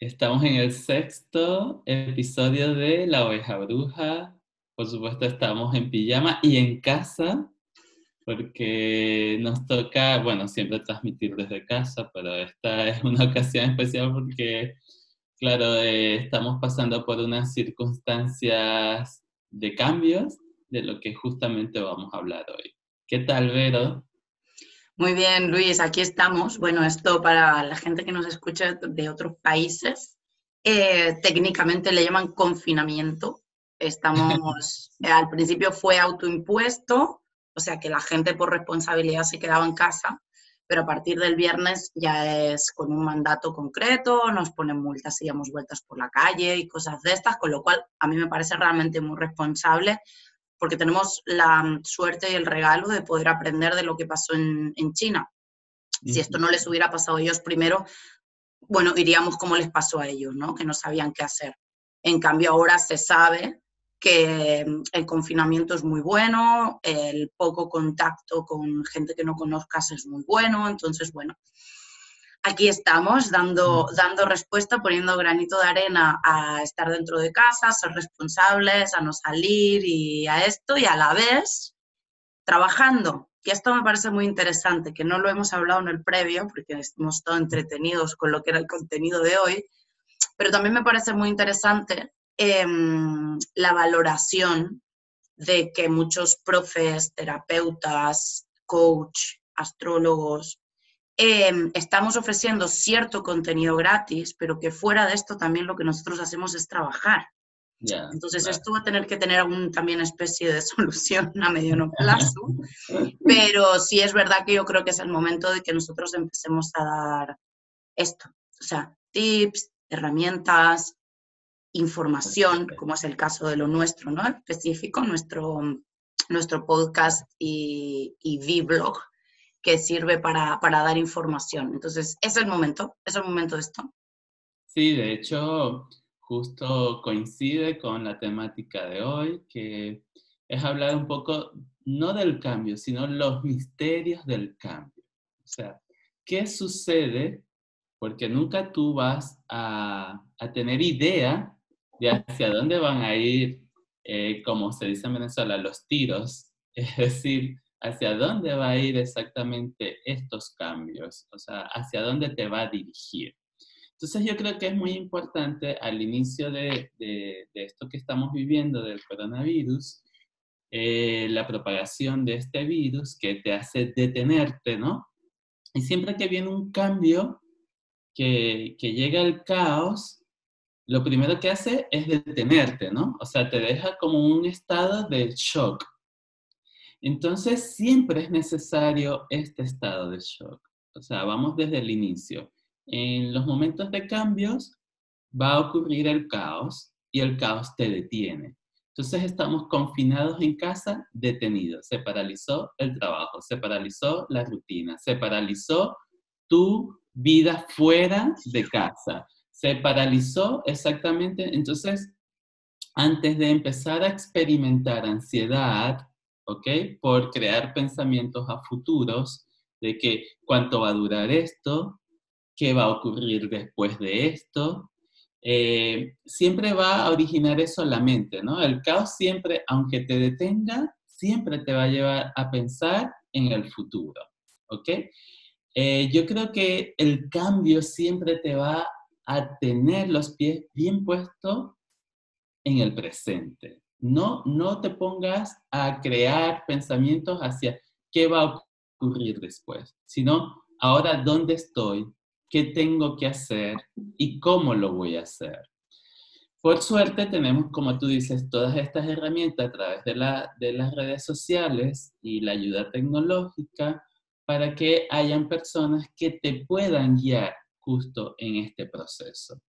Estamos en el sexto episodio de La Oveja Bruja. Por supuesto, estamos en pijama y en casa, porque nos toca, bueno, siempre transmitir desde casa, pero esta es una ocasión especial porque, claro, eh, estamos pasando por unas circunstancias de cambios de lo que justamente vamos a hablar hoy. ¿Qué tal, Vero? Muy bien, Luis, aquí estamos. Bueno, esto para la gente que nos escucha de otros países, eh, técnicamente le llaman confinamiento. Estamos, al principio fue autoimpuesto, o sea que la gente por responsabilidad se quedaba en casa, pero a partir del viernes ya es con un mandato concreto, nos ponen multas y damos vueltas por la calle y cosas de estas, con lo cual a mí me parece realmente muy responsable porque tenemos la suerte y el regalo de poder aprender de lo que pasó en, China. Si esto no les hubiera pasado a ellos primero, bueno, iríamos como les pasó a ellos, ¿no? Que no sabían qué hacer. En cambio, ahora se sabe que mm, el confinamiento es muy bueno, el poco contacto con gente que no conozcas es muy bueno, entonces, bueno, aquí estamos dando, dando respuesta, poniendo granito de arena a estar dentro de casa, ser responsables, a no salir y a esto, y a la vez trabajando. Y esto me parece muy interesante, que no lo hemos hablado en el previo, porque hemos estado entretenidos con lo que era el contenido de hoy, pero también me parece muy interesante em, la valoración de que muchos profes, terapeutas, coach, astrólogos, Em, estamos ofreciendo cierto contenido gratis, pero que fuera de esto también lo que nosotros hacemos es trabajar. Entonces esto va a tener que tener algún también especie de solución a mediano plazo, pero sí es verdad que yo creo que es el momento de que nosotros empecemos a dar esto, o sea, tips, herramientas, información, como es el caso de lo nuestro, ¿no? Específico, nuestro, nuestro podcast y, y vlog que sirve para, dar información. Entonces, es el momento, es el momento de esto. Sí, de hecho, justo coincide con la temática de hoy, que es hablar un poco, no del cambio, sino los misterios del cambio. O sea, ¿qué sucede? Porque nunca tú vas a, tener idea de hacia dónde van a ir, eh, como se dice en Venezuela, los tiros. Es decir, hacia dónde va a ir exactamente estos cambios, o sea, hacia dónde te va a dirigir. Entonces yo creo que es muy importante al inicio de, esto que estamos viviendo del coronavirus, eh, la propagación de este virus que te hace detenerte, ¿no? Y siempre que viene un cambio, que, que llega el caos, lo primero que hace es detenerte, ¿no? O sea, te deja como un estado de shock, entonces, siempre es necesario este estado de shock. O sea, vamos desde el inicio. En los momentos de cambios va a ocurrir el caos y el caos te detiene. Entonces estamos confinados en casa, detenidos. Se paralizó el trabajo, se paralizó la rutina, se paralizó tu vida fuera de casa, se paralizó exactamente. Entonces, antes de empezar a experimentar ansiedad, ¿ok? Por crear pensamientos a futuros de que cuánto va a durar esto, qué va a ocurrir después de esto. Eh, siempre va a originar eso la mente, ¿no? El caos siempre, aunque te detenga, siempre te va a llevar a pensar en el futuro, ¿ok? Eh, yo creo que el cambio siempre te va a tener los pies bien puestos en el presente, no, no te pongas a crear pensamientos hacia qué va a ocurrir después, sino ahora dónde estoy, qué tengo que hacer y cómo lo voy a hacer. Por suerte tenemos, como tú dices, todas estas herramientas a través de, de las redes sociales y la ayuda tecnológica para que hayan personas que te puedan guiar justo en este proceso.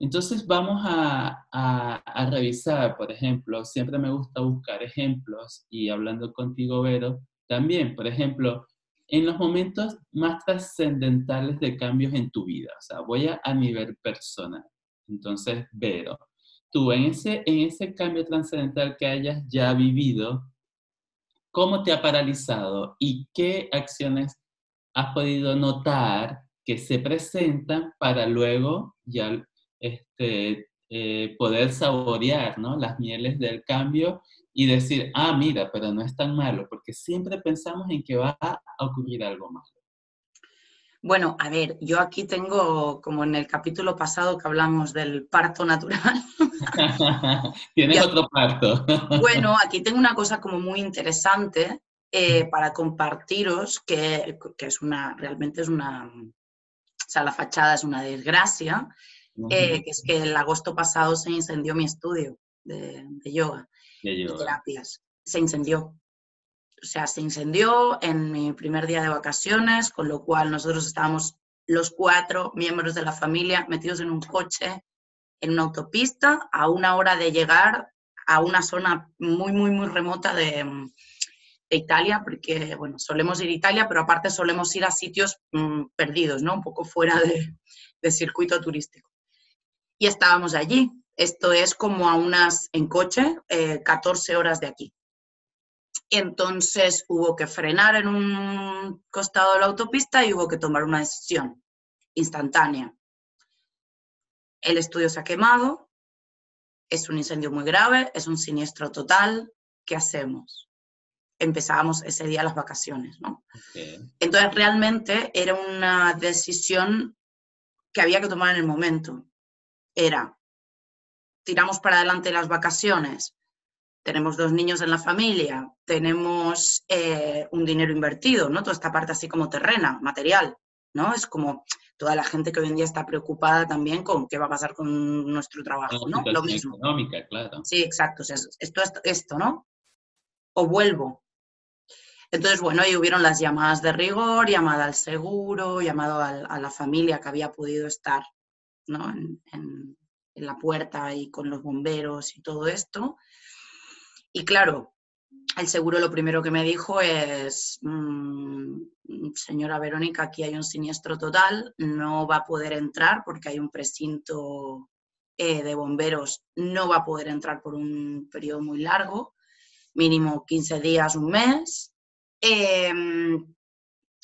Entonces vamos a, revisar, por ejemplo, siempre me gusta buscar ejemplos y hablando contigo, Vero, también, por ejemplo, en los momentos más trascendentales de cambios en tu vida, o sea, voy a, a nivel personal. Entonces, Vero, tú en ese, en ese cambio trascendental que hayas ya vivido, ¿cómo te ha paralizado y qué acciones has podido notar que se presentan para luego ya este, eh, poder saborear ¿no? las mieles del cambio y decir, ah, mira, pero no es tan malo, porque siempre pensamos en que va a ocurrir algo malo. Bueno, a ver, yo aquí tengo, como en el capítulo pasado que hablamos del parto natural. Tienes otro parto. bueno, aquí tengo una cosa como muy interesante eh, para compartiros, que, es una, realmente es una, o sea, la fachada es una desgracia, eh, que es que el agosto pasado se incendió mi estudio de, yoga, de, de terapias. Se incendió o sea, se incendió en mi primer día de vacaciones, con lo cual nosotros estábamos los cuatro miembros de la familia metidos en un coche, en una autopista, a una hora de llegar a una zona muy, muy, muy remota de, Italia, porque, bueno, solemos ir a Italia, pero aparte solemos ir a sitios mm, perdidos, ¿no? Un poco fuera de, circuito turístico. Y estábamos allí. Esto es como a unas, en coche, 14 eh, horas de aquí. Entonces hubo que frenar en un costado de la autopista y hubo que tomar una decisión instantánea. El estudio se ha quemado, es un incendio muy grave, es un siniestro total. ¿Qué hacemos? Empezábamos ese día las vacaciones, ¿no? Entonces realmente era una decisión que había que tomar en el momento. Era, tiramos para adelante las vacaciones, tenemos dos niños en la familia, tenemos eh, un dinero invertido, ¿no? Toda esta parte así como terrena, material, ¿no? Es como toda la gente que hoy en día está preocupada también con qué va a pasar con nuestro trabajo, ¿no? Lo mismo. Económica, claro. Sí, exacto. O sea, esto, esto, esto, ¿no? O vuelvo. Entonces, bueno, ahí hubieron las llamadas de rigor, llamada al seguro, llamado a la familia que había podido estar, ¿no? En, la puerta y con los bomberos y todo esto. Y claro, el seguro lo primero que me dijo es, mm, señora Verónica, aquí hay un siniestro total, no va a poder entrar porque hay un precinto eh, de bomberos, no va a poder entrar por un periodo muy largo, mínimo 15 días, un mes. Em,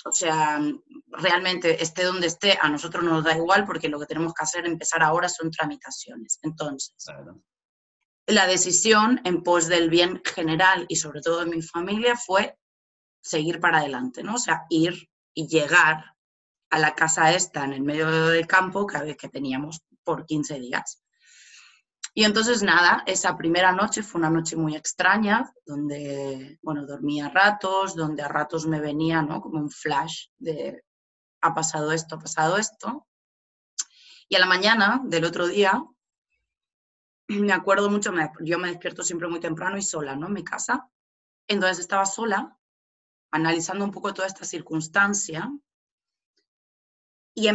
o sea, realmente esté donde esté, a nosotros nos da igual porque lo que tenemos que hacer, empezar ahora, son tramitaciones. Entonces, la decisión en pos del bien general y sobre todo de mi familia fue seguir para adelante, ¿no? O sea, ir y llegar a la casa esta en el medio del campo que, que teníamos por 15 días. Y entonces nada, esa primera noche fue una noche muy extraña, donde, bueno, dormía a ratos, donde a ratos me venía, ¿no? Como un flash de, ha pasado esto, ha pasado esto. Y a la mañana del otro día, me acuerdo mucho, yo me despierto siempre muy temprano y sola, ¿no? En mi casa. Entonces estaba sola, analizando un poco toda esta circunstancia. Y,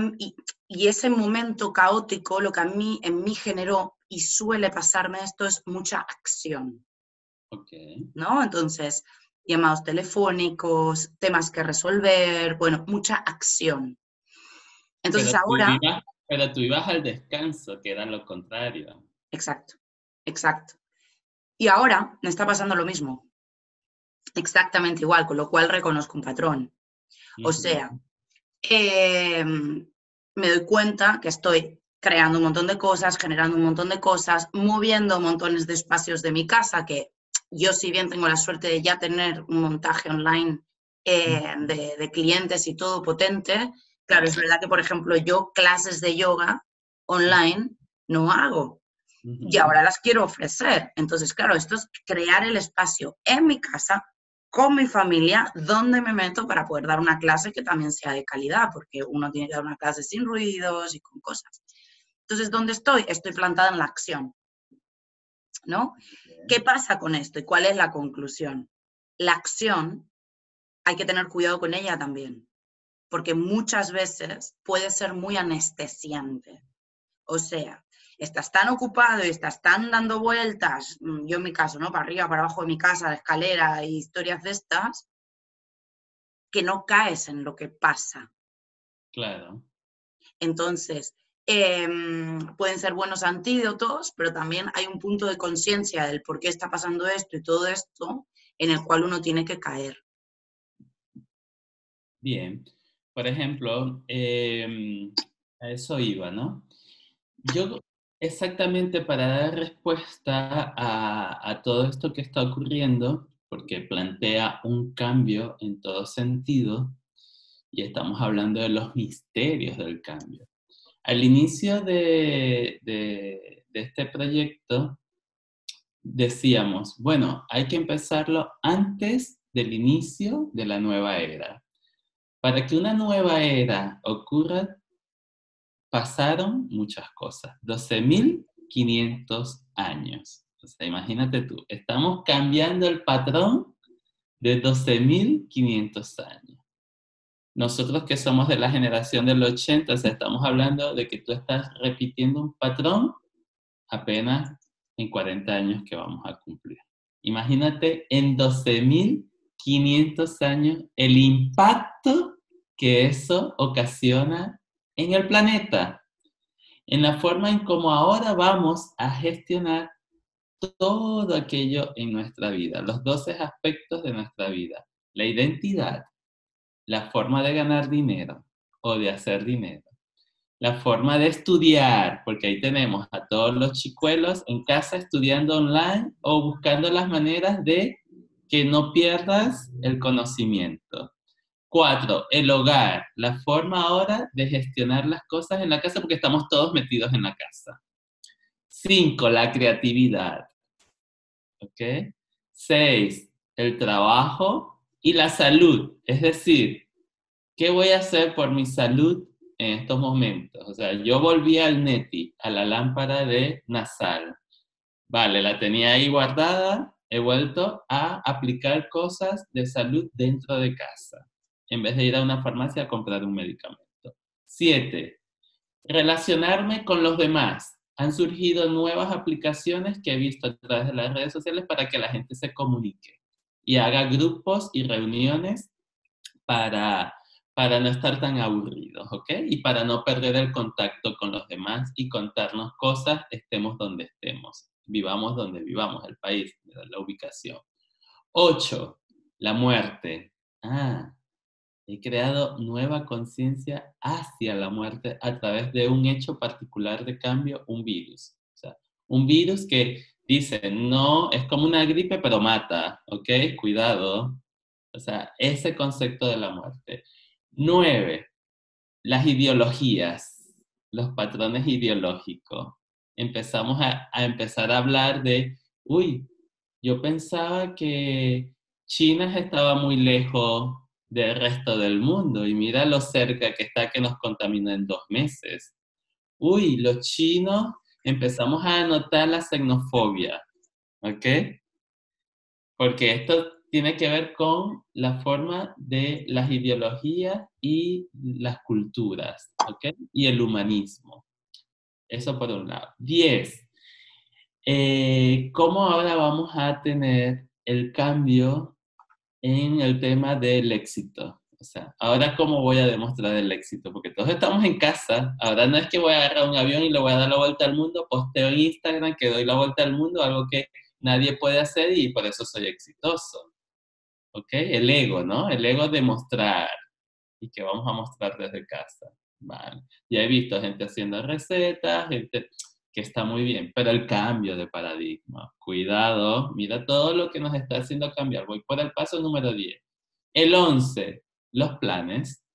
y, ese momento caótico, lo que a mí, en mí generó y suele pasarme esto es mucha acción. Okay. ¿No? Entonces, llamados telefónicos, temas que resolver, bueno, mucha acción. Entonces ahora... pero tú ibas al descanso, que era lo contrario. Exacto, exacto. Y ahora me está pasando lo mismo, exactamente igual, con lo cual reconozco un patrón. O sea, em, me doy cuenta que estoy creando un montón de cosas, generando un montón de cosas, moviendo montones de espacios de mi casa, que yo si bien tengo la suerte de ya tener un montaje online eh, de, de, clientes y todo potente, claro, es verdad que, por ejemplo, yo clases de yoga online no hago, y ahora las quiero ofrecer. Entonces, claro, esto es crear el espacio en mi casa, con mi familia, donde me meto para poder dar una clase que también sea de calidad, porque uno tiene que dar una clase sin ruidos y con cosas. Entonces, ¿dónde estoy? Estoy plantada en la acción. ¿No? ¿Qué pasa con esto y cuál es la conclusión? La acción hay que tener cuidado con ella también, porque muchas veces puede ser muy anestesiante. O sea, estás tan ocupado y estás tan dando vueltas, mm, yo en mi caso, ¿no? Para arriba, para abajo de mi casa, de escalera y historias de estas, que no caes en lo que pasa. Claro. Entonces, em, pueden ser buenos antídotos, pero también hay un punto de conciencia del por qué está pasando esto y todo esto en el cual uno tiene que caer. Bien. Por ejemplo, em, a eso iba, ¿no? Yo Exactamente para dar respuesta a, a todo esto que está ocurriendo, porque plantea un cambio en todo sentido, y estamos hablando de los misterios del cambio. Al inicio de, este proyecto, decíamos, bueno, hay que empezarlo antes del inicio de la nueva era. Para que una nueva era ocurra, pasaron muchas cosas. 12.500 años. O sea, imagínate tú, estamos cambiando el patrón de 12.500 años. Nosotros que somos de la generación del 80, o sea, estamos hablando de que tú estás repitiendo un patrón apenas en 40 años que vamos a cumplir. Imagínate en 12.500 años el impacto que eso ocasiona en el planeta, en la forma en cómo ahora vamos a gestionar todo aquello en nuestra vida, los 12 aspectos de nuestra vida, la identidad, la forma de ganar dinero o de hacer dinero, la forma de estudiar, porque ahí tenemos a todos los chicuelos en casa estudiando online o buscando las maneras de que no pierdas el conocimiento. Cuatro, el hogar, la forma ahora de gestionar las cosas en la casa porque estamos todos metidos en la casa. Cinco, la creatividad. ¿Ok? Seis, el trabajo y la salud. Es decir, ¿qué voy a hacer por mi salud en estos momentos? O sea, yo volví al NETI, a la lámpara de nasal. Vale, la tenía ahí guardada, he vuelto a aplicar cosas de salud dentro de casa en vez de ir a una farmacia a comprar un medicamento. Siete, relacionarme con los demás. Han surgido nuevas aplicaciones que he visto a través de las redes sociales para que la gente se comunique y haga grupos y reuniones para, para no estar tan aburridos, ¿ok? Y para no perder el contacto con los demás y contarnos cosas, estemos donde estemos, vivamos donde vivamos, el país, la ubicación. Ocho, la muerte. Ah, He creado nueva conciencia hacia la muerte a través de un hecho particular de cambio, un virus. O sea, un virus que dice, no, es como una gripe, pero mata, ¿ok? Cuidado. O sea, ese concepto de la muerte. Nueve, las ideologías, los patrones ideológicos. Empezamos a, empezar a hablar de, uy, yo pensaba que China estaba muy lejos del resto del mundo y mira lo cerca que está que nos contamina en dos meses. Uy, los chinos empezamos a notar la xenofobia, ¿ok? Porque esto tiene que ver con la forma de las ideologías y las culturas, ¿ok? Y el humanismo. Eso por un lado. Diez, eh, ¿cómo ahora vamos a tener el cambio en el tema del éxito. Sea, ahora cómo voy a demostrar el éxito, porque todos estamos en casa. Ahora no es que voy a agarrar un avión y le voy a dar la vuelta al mundo, posteo en Instagram que doy la vuelta al mundo, algo que nadie puede hacer y por eso soy exitoso. ¿Ok? El ego, ¿no? El ego de mostrar y que vamos a mostrar desde casa. Vale. Ya he visto gente haciendo recetas, gente que está muy bien, pero el cambio de paradigma, cuidado, mira todo lo que nos está haciendo cambiar. Voy por el paso número 10. El 11, los planes,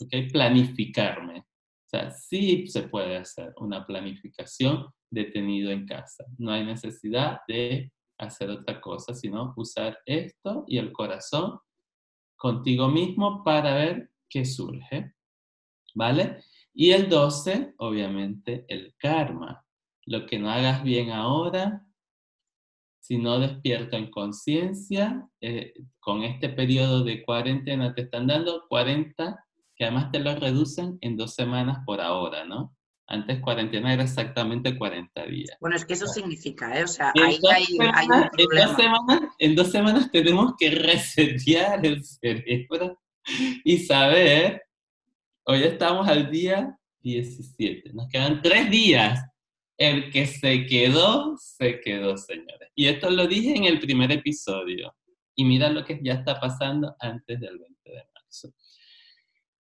¿ok? Planificarme. O sea, sí se puede hacer una planificación detenido en casa. No hay necesidad de hacer otra cosa, sino usar esto y el corazón contigo mismo para ver qué surge. ¿Vale? Y el 12, obviamente, el karma lo que no hagas bien ahora, si no despierto en conciencia, eh, con este periodo de cuarentena te están dando 40, que además te lo reducen en dos semanas por ahora, ¿no? Antes cuarentena era exactamente 40 días. Bueno, es que eso significa, ¿eh? O sea, ahí hay, hay, un problema. En dos, semanas, en dos semanas tenemos que resetear el cerebro y saber, hoy estamos al día 17, nos quedan tres días el que se quedó, se quedó, señores. Y esto lo dije en el primer episodio. Y mira lo que ya está pasando antes del 20 de marzo.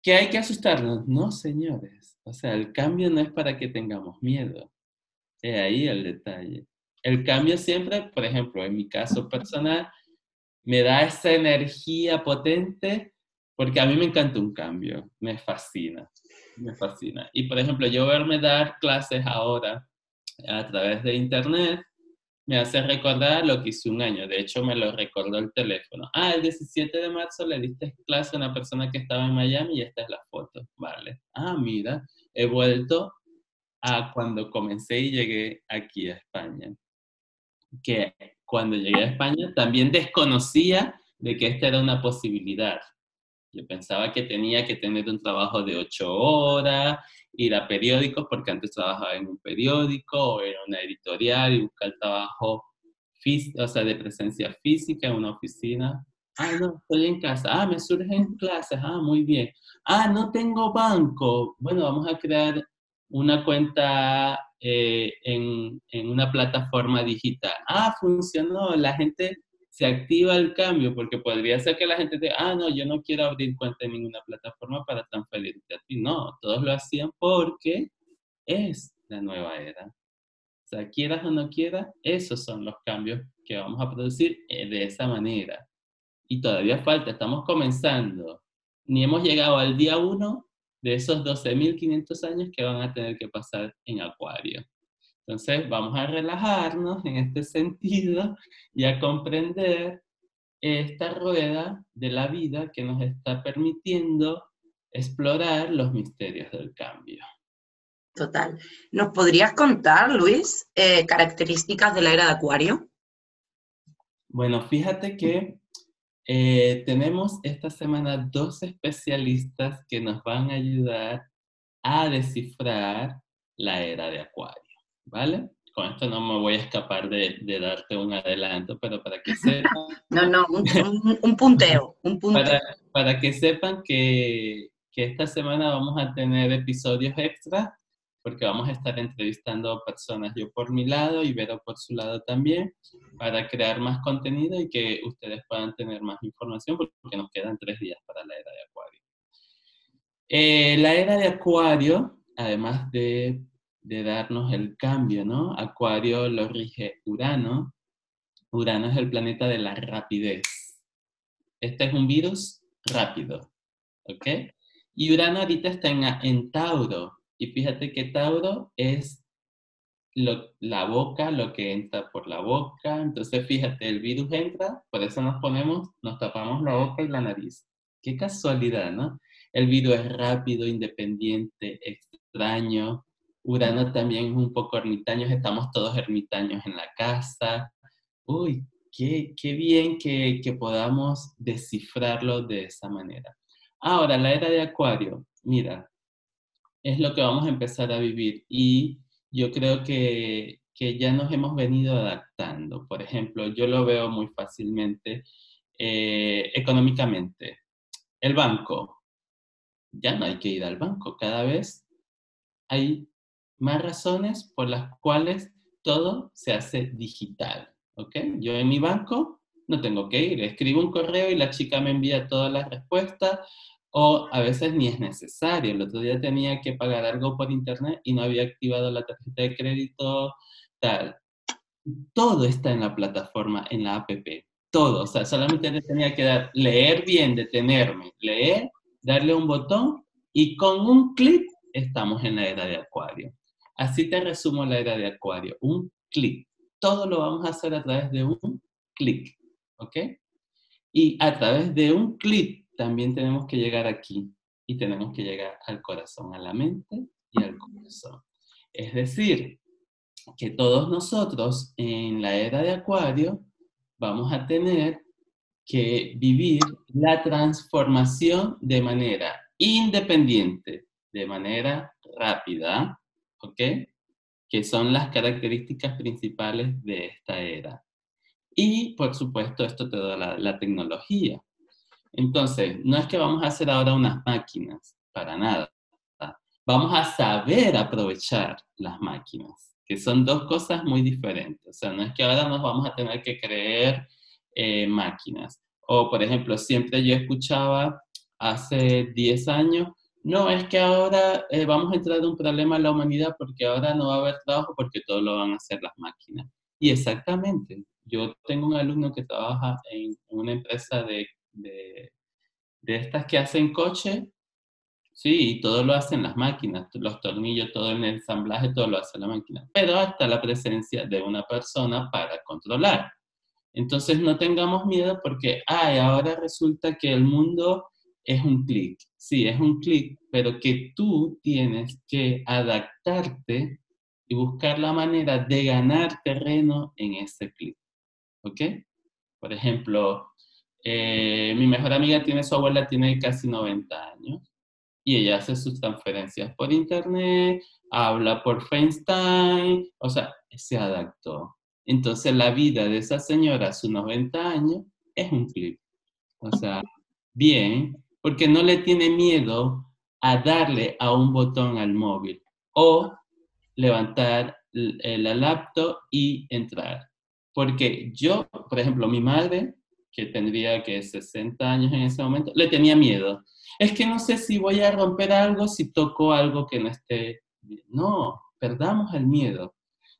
¿Que hay que asustarnos? No, señores. O sea, el cambio no es para que tengamos miedo. Es ahí el detalle. El cambio siempre, por ejemplo, en mi caso personal, me da esa energía potente porque a mí me encanta un cambio, me fascina, me fascina. Y por ejemplo, yo verme dar clases ahora a través de internet me hace recordar lo que hice un año. De hecho, me lo recordó el teléfono. Ah, el 17 de marzo le diste clase a una persona que estaba en Miami y esta es la foto. Vale. Ah, mira, he vuelto a cuando comencé y llegué aquí a España. Que cuando llegué a España también desconocía de que esta era una posibilidad. Yo pensaba que tenía que tener un trabajo de ocho horas, ir a periódicos, porque antes trabajaba en un periódico o en una editorial y buscar trabajo o sea, de presencia física en una oficina. Ah, no, estoy en casa. Ah, me surgen clases. Ah, muy bien. Ah, no tengo banco. Bueno, vamos a crear una cuenta eh, en, en, una plataforma digital. Ah, funcionó. La gente se activa el cambio, porque podría ser que la gente diga, ah, no, yo no quiero abrir cuenta en ninguna plataforma para transferirte a ti. No, todos lo hacían porque es la nueva era. O sea, quieras o no quieras, esos son los cambios que vamos a producir eh, de esa manera. Y todavía falta, estamos comenzando. Ni hemos llegado al día uno de esos 12.500 años que van a tener que pasar en Acuario. Entonces, vamos a relajarnos en este sentido y a comprender esta rueda de la vida que nos está permitiendo explorar los misterios del cambio. Total. ¿Nos podrías contar, Luis, eh, características de la era de Acuario? Bueno, fíjate que eh, tenemos esta semana dos especialistas que nos van a ayudar a descifrar la era de Acuario. ¿Vale? Con esto no me voy a escapar de, darte un adelanto, pero para que sepan... no, no, un, punteo, un punteo. Para, para que sepan que, que, esta semana vamos a tener episodios extra, porque vamos a estar entrevistando personas, yo por mi lado y Vero por su lado también, para crear más contenido y que ustedes puedan tener más información, porque nos quedan tres días para la era de Acuario. Eh, la era de Acuario, además de de darnos el cambio, ¿no? Acuario lo rige Urano. Urano es el planeta de la rapidez. Este es un virus rápido, ¿ok? Y Urano ahorita está en, Tauro. Y fíjate que Tauro es la boca, lo que entra por la boca. Entonces, fíjate, el virus entra, por eso nos ponemos, nos tapamos la boca y la nariz. Qué casualidad, ¿no? El virus es rápido, independiente, extraño, Urano también es un poco ermitaño, estamos todos ermitaños en la casa. Uy, qué, qué bien que, que podamos descifrarlo de esa manera. Ahora, la era de Acuario, mira, es lo que vamos a empezar a vivir y yo creo que, que ya nos hemos venido adaptando. Por ejemplo, yo lo veo muy fácilmente eh, económicamente. El banco, ya no hay que ir al banco, cada vez hay más razones por las cuales todo se hace digital. ¿ok? Yo en mi banco no tengo que ir, escribo un correo y la chica me envía todas las respuestas o a veces ni es necesario. El otro día tenía que pagar algo por internet y no había activado la tarjeta de crédito, tal. Todo está en la plataforma, en la app. Todo. O sea, solamente tenía que dar, leer bien, detenerme, leer, darle un botón y con un clic estamos en la era de Acuario. Así te resumo la era de Acuario. Un clic. Todo lo vamos a hacer a través de un clic. ¿Ok? Y a través de un clic también tenemos que llegar aquí. Y tenemos que llegar al corazón, a la mente y al corazón. Es decir, que todos nosotros en la era de Acuario vamos a tener que vivir la transformación de manera independiente, de manera rápida, ¿ok? Que son las características principales de esta era. Y, por supuesto, esto te da la, tecnología. Entonces, no es que vamos a hacer ahora unas máquinas, para nada. Vamos a saber aprovechar las máquinas, que son dos cosas muy diferentes. O sea, no es que ahora nos vamos a tener que creer eh, máquinas. O, por ejemplo, siempre yo escuchaba hace 10 años, No, es que ahora eh, vamos a entrar en un problema en la humanidad porque ahora no va a haber trabajo porque todo lo van a hacer las máquinas. Y exactamente, yo tengo un alumno que trabaja en una empresa de, de, estas que hacen coche, sí, y todo lo hacen las máquinas, los tornillos, todo el ensamblaje, todo lo hace la máquina, pero hasta la presencia de una persona para controlar. Entonces no tengamos miedo porque, ay, ahora resulta que el mundo es un clic. Sí, es un clic, pero que tú tienes que adaptarte y buscar la manera de ganar terreno en ese clic. ¿Ok? Por ejemplo, eh, mi mejor amiga tiene su abuela, tiene casi 90 años y ella hace sus transferencias por internet, habla por FaceTime, o sea, se adaptó. Entonces la vida de esa señora a sus 90 años es un clip. O sea, bien, porque no le tiene miedo a darle a un botón al móvil o levantar la laptop y entrar. Porque yo, por ejemplo, mi madre, que tendría que 60 años en ese momento, le tenía miedo. Es que no sé si voy a romper algo si toco algo que no esté bien. No, perdamos el miedo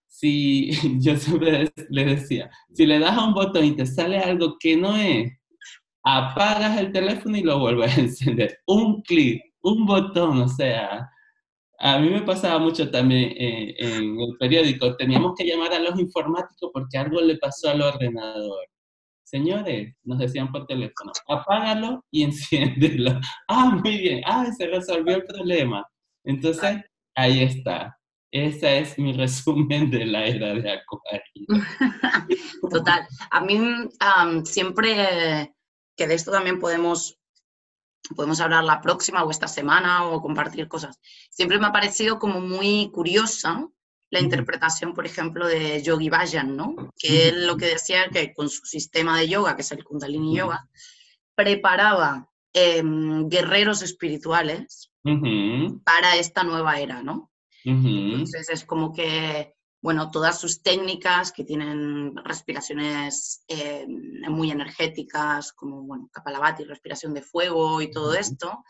si yo siempre le decía, si le das a un botón y te sale algo que no es, apagas el teléfono y lo vuelves a encender. Un clic, un botón, o sea, a mí me pasaba mucho también en, en el periódico, teníamos que llamar a los informáticos porque algo le pasó al ordenador. Señores, nos decían por teléfono, apágalo y enciéndelo. Ah, muy bien, ah, se resolvió el problema. Entonces, ahí está. Ese es mi resumen de la era de Acuario. Total. A mí siempre, que de esto también podemos, podemos hablar la próxima o esta semana o compartir cosas, siempre me ha parecido como muy curiosa la interpretación, por ejemplo, de Yogi Bhajan, ¿no? Que él lo que decía que con su sistema de yoga, que es el Kundalini Yoga, preparaba em, guerreros espirituales para esta nueva era, ¿no? Entonces es como que, bueno, todas sus técnicas que tienen respiraciones eh, muy energéticas, como, bueno, Kapalabhati, respiración de fuego y todo esto,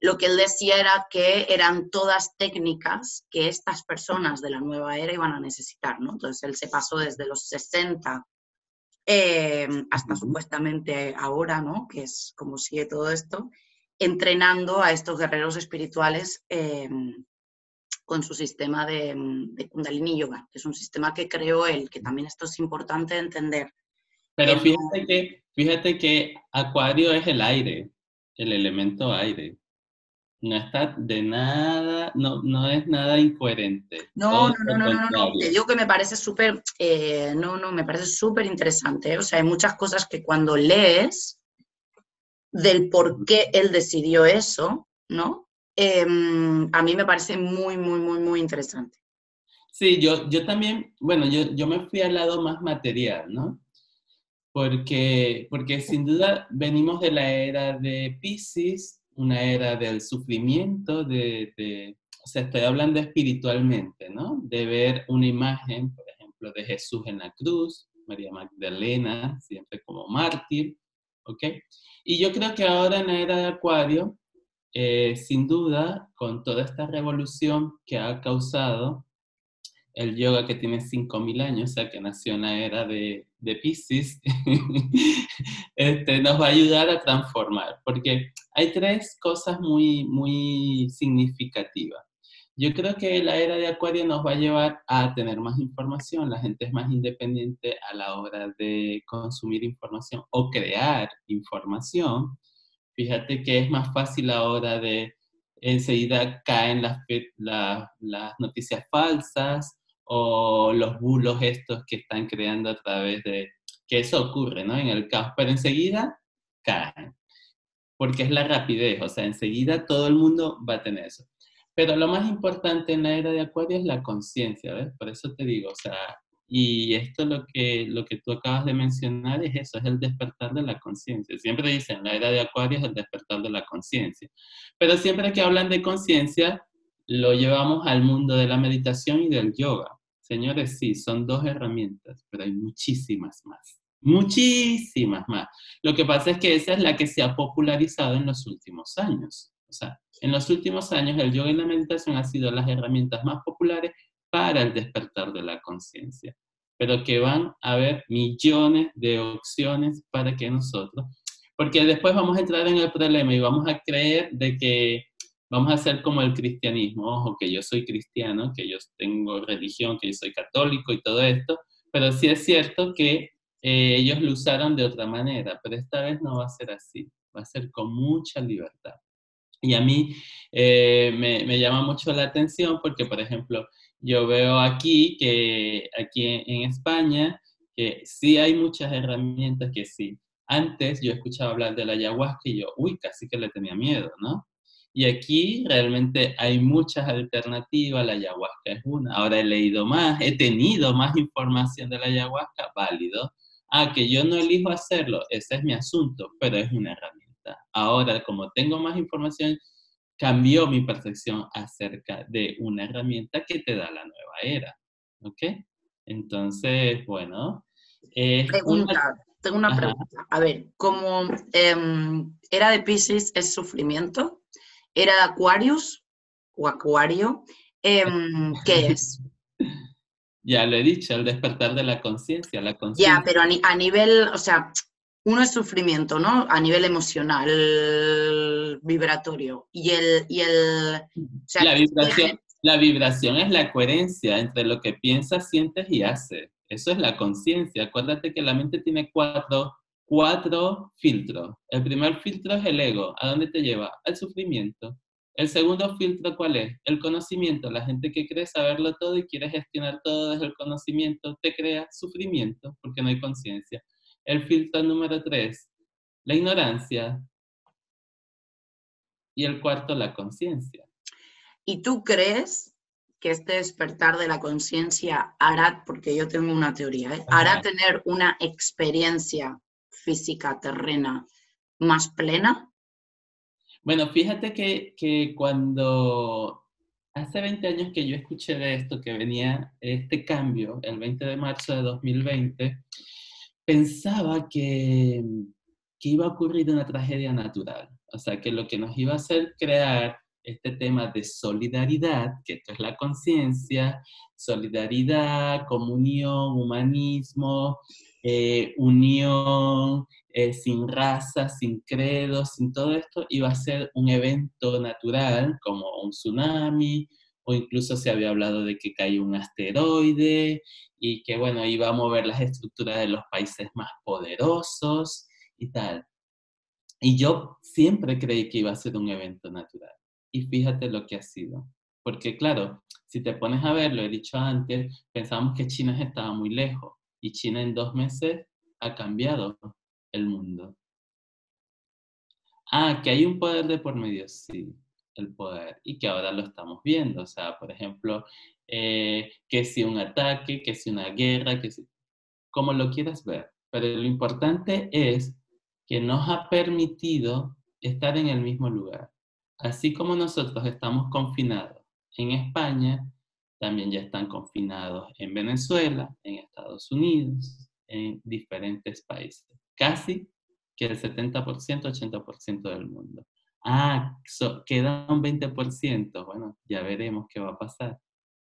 lo que él decía era que eran todas técnicas que estas personas de la nueva era iban a necesitar, ¿no? Entonces él se pasó desde los 60 eh, hasta supuestamente ahora, ¿no? Que es como sigue todo esto, entrenando a estos guerreros espirituales eh, con su sistema de, de, Kundalini Yoga, que es un sistema que creó él, que también esto es importante entender. Pero fíjate que, fíjate que Acuario es el aire, el elemento aire. No está de nada, no, no es nada incoherente. No, no, no, no, no, no, te digo que me parece súper, eh, no, no, me parece súper interesante. O sea, hay muchas cosas que cuando lees del por qué él decidió eso, ¿no? Em, a mí me parece muy, muy, muy, muy interesante. Sí, yo, yo también, bueno, yo, yo me fui al lado más material, ¿no? Porque, porque sin duda venimos de la era de Pisces, una era del sufrimiento, de, de, o sea, estoy hablando espiritualmente, ¿no? De ver una imagen, por ejemplo, de Jesús en la cruz, María Magdalena, siempre como mártir, ¿ok? Y yo creo que ahora en la era de Acuario eh, sin duda, con toda esta revolución que ha causado el yoga que tiene 5.000 años, o sea, que nació en la era de, de Pisces, este, nos va a ayudar a transformar, porque hay tres cosas muy, muy significativas. Yo creo que la era de Acuario nos va a llevar a tener más información, la gente es más independiente a la hora de consumir información o crear información, Fíjate que es más fácil ahora de enseguida caen las, las noticias falsas o los bulos estos que están creando a través de que eso ocurre, ¿no? En el caos, pero enseguida caen, porque es la rapidez, o sea, enseguida todo el mundo va a tener eso. Pero lo más importante en la era de Acuario es la conciencia, ¿ves? Por eso te digo, o sea, y esto lo que, lo que tú acabas de mencionar es eso, es el despertar de la conciencia. Siempre dicen, la era de Acuario es el despertar de la conciencia. Pero siempre que hablan de conciencia, lo llevamos al mundo de la meditación y del yoga. Señores, sí, son dos herramientas, pero hay muchísimas más. Muchísimas más. Lo que pasa es que esa es la que se ha popularizado en los últimos años. O sea, en los últimos años el yoga y la meditación han sido las herramientas más populares para el despertar de la conciencia, pero que van a haber millones de opciones para que nosotros, porque después vamos a entrar en el problema y vamos a creer de que vamos a hacer como el cristianismo, ojo, que yo soy cristiano, que yo tengo religión, que yo soy católico y todo esto, pero sí es cierto que eh, ellos lo usaron de otra manera, pero esta vez no va a ser así, va a ser con mucha libertad. Y a mí eh, me, me, llama mucho la atención porque, por ejemplo, yo veo aquí que aquí en, España que sí hay muchas herramientas que sí. Antes yo escuchaba hablar de la ayahuasca y yo, uy, casi que le tenía miedo, ¿no? Y aquí realmente hay muchas alternativas, la ayahuasca es una. Ahora he leído más, he tenido más información de la ayahuasca, válido. Ah, que yo no elijo hacerlo, ese es mi asunto, pero es una herramienta. Ahora, como tengo más información, cambió mi percepción acerca de una herramienta que te da la nueva era. ¿Ok? Entonces, bueno. pregunta, tengo una pregunta. A ver, como em, era de Pisces es sufrimiento, era de Aquarius o Acuario, em, ¿qué es? Ya lo he dicho, el despertar de la conciencia. La ya, pero a, nivel, o sea, uno es sufrimiento, ¿no? A nivel emocional, vibratorio. Y el... Y el la, vibración, la vibración es la coherencia entre lo que piensas, sientes y haces. Eso es la conciencia. Acuérdate que la mente tiene cuatro cuatro filtros. El primer filtro es el ego. ¿A dónde te lleva? Al sufrimiento. El segundo filtro, ¿cuál es? El conocimiento. La gente que cree saberlo todo y quiere gestionar todo desde el conocimiento te crea sufrimiento porque no hay conciencia. El filtro número tres, la ignorancia. Y el cuarto, la conciencia. ¿Y tú crees que este despertar de la conciencia hará, porque yo tengo una teoría, ¿eh? hará tener una experiencia física terrena más plena? Bueno, fíjate que, que cuando hace 20 años que yo escuché de esto, que venía este cambio, el 20 de marzo de 2020, pensaba que, que iba a ocurrir una tragedia natural. O sea, que lo que nos iba a hacer crear este tema de solidaridad, que esto es la conciencia, solidaridad, comunión, humanismo, eh, unión, eh, sin raza, sin credo, sin todo esto, iba a ser un evento natural como un tsunami, o incluso se había hablado de que cayó un asteroide y que, bueno, iba a mover las estructuras de los países más poderosos y tal. Y yo siempre creí que iba a ser un evento natural. Y fíjate lo que ha sido. Porque claro, si te pones a ver, lo he dicho antes, pensábamos que China estaba muy lejos y China en dos meses ha cambiado el mundo. Ah, que hay un poder de por medio, sí, el poder, y que ahora lo estamos viendo. O sea, por ejemplo, eh, que si un ataque, que si una guerra, que si, como lo quieras ver. Pero lo importante es que nos ha permitido estar en el mismo lugar. Así como nosotros estamos confinados en España, también ya están confinados en Venezuela, en Estados Unidos, en diferentes países. Casi que el 70%, 80% del mundo. Ah, queda un 20%. Bueno, ya veremos qué va a pasar,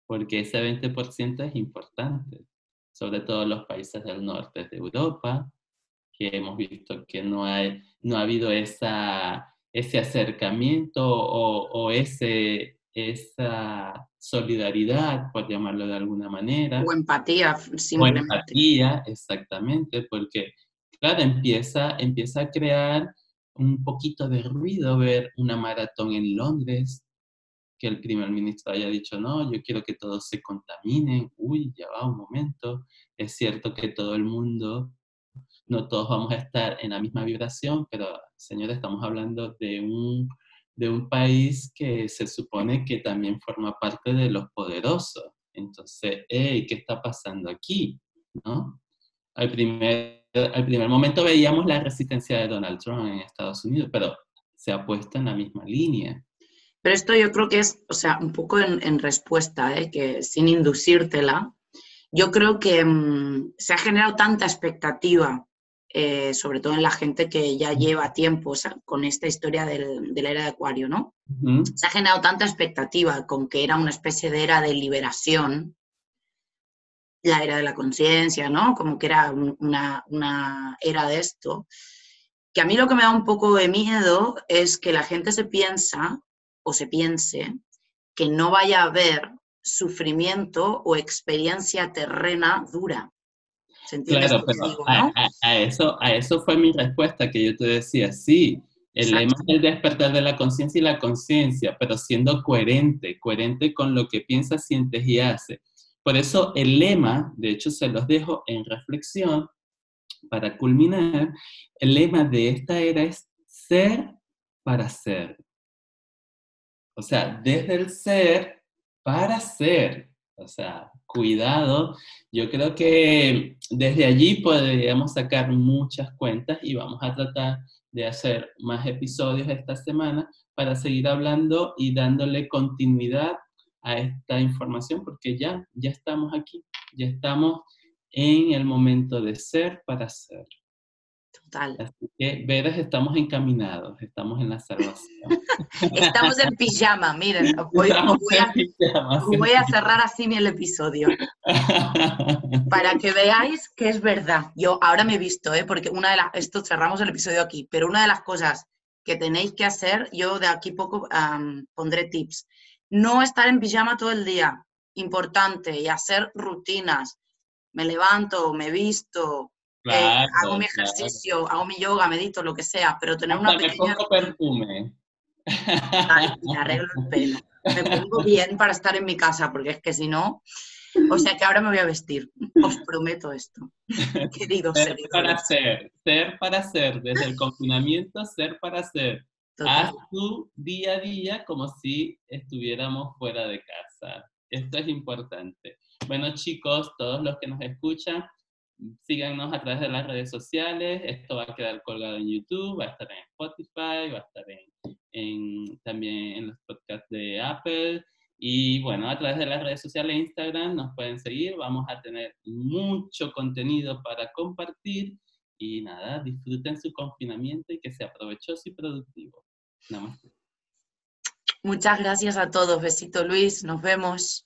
porque ese 20% es importante, sobre todo los países del norte de Europa, que hemos visto que no, hay, no ha habido esa, ese acercamiento o, o ese, esa solidaridad, por llamarlo de alguna manera. O empatía, simplemente. O empatía, exactamente, porque, claro, empieza, empieza a crear un poquito de ruido ver una maratón en Londres, que el primer ministro haya dicho, no, yo quiero que todos se contaminen, uy, ya va un momento, es cierto que todo el mundo, no todos vamos a estar en la misma vibración, pero, señores, estamos hablando de un de un país que se supone que también forma parte de los poderosos. Entonces, ¿qué está pasando aquí? ¿No? Al primer, al primer momento veíamos la resistencia de Donald Trump en Estados Unidos, pero se ha puesto en la misma línea. Pero esto yo creo que es, o sea, un poco en, respuesta, ¿eh? que sin inducírtela, yo creo que mm, se ha generado tanta expectativa eh, sobre todo en la gente que ya lleva tiempo con esta historia del, de la era de Acuario, ¿no? Se ha generado tanta expectativa con que era una especie de era de liberación, la era de la conciencia, ¿no? Como que era una, una era de esto, que a mí lo que me da un poco de miedo es que la gente se piensa o se piense que no vaya a haber sufrimiento o experiencia terrena dura. claro, pero a, eso, a eso fue mi respuesta que yo te decía, sí, el lema es el despertar de la conciencia y la conciencia, pero siendo coherente, coherente con lo que piensas, sientes y haces. Por eso el lema, de hecho se los dejo en reflexión para culminar, el lema de esta era es ser para ser. O sea, desde el ser para ser. O sea, cuidado. Yo creo que desde allí podríamos sacar muchas cuentas y vamos a tratar de hacer más episodios esta semana para seguir hablando y dándole continuidad a esta información porque ya, ya estamos aquí, ya estamos en el momento de ser para ser. Total. Así que, veras, estamos encaminados, estamos en la salvación. estamos en pijama, miren. Voy, a, cerrar así el episodio. para que veáis que es verdad. Yo ahora me he visto, ¿eh? porque una de las, esto cerramos el episodio aquí, pero una de las cosas que tenéis que hacer, yo de aquí poco pondré tips. No estar en pijama todo el día, importante, y hacer rutinas. Me levanto, me visto, eh, hago mi ejercicio, hago mi yoga, medito, lo que sea, pero tener una pequeña... Me pongo perfume. me arreglo el pelo. Me pongo bien para estar en mi casa, porque es que si no... O sea que ahora me voy a vestir. Os prometo esto. Queridos ser para ser, ser para ser. Desde el confinamiento, ser para ser. Haz tu día a día como si estuviéramos fuera de casa. Esto es importante. Bueno, chicos, todos los que nos escuchan, síganos a través de las redes sociales. Esto va a quedar colgado en YouTube, va a estar en Spotify, va a estar en, también en los podcasts de Apple. Y bueno, a través de las redes sociales, Instagram, nos pueden seguir. Vamos a tener mucho contenido para compartir. Y nada, disfruten su confinamiento y que sea provechoso y productivo. Namaste. Muchas gracias a todos. Besito Luis, nos vemos.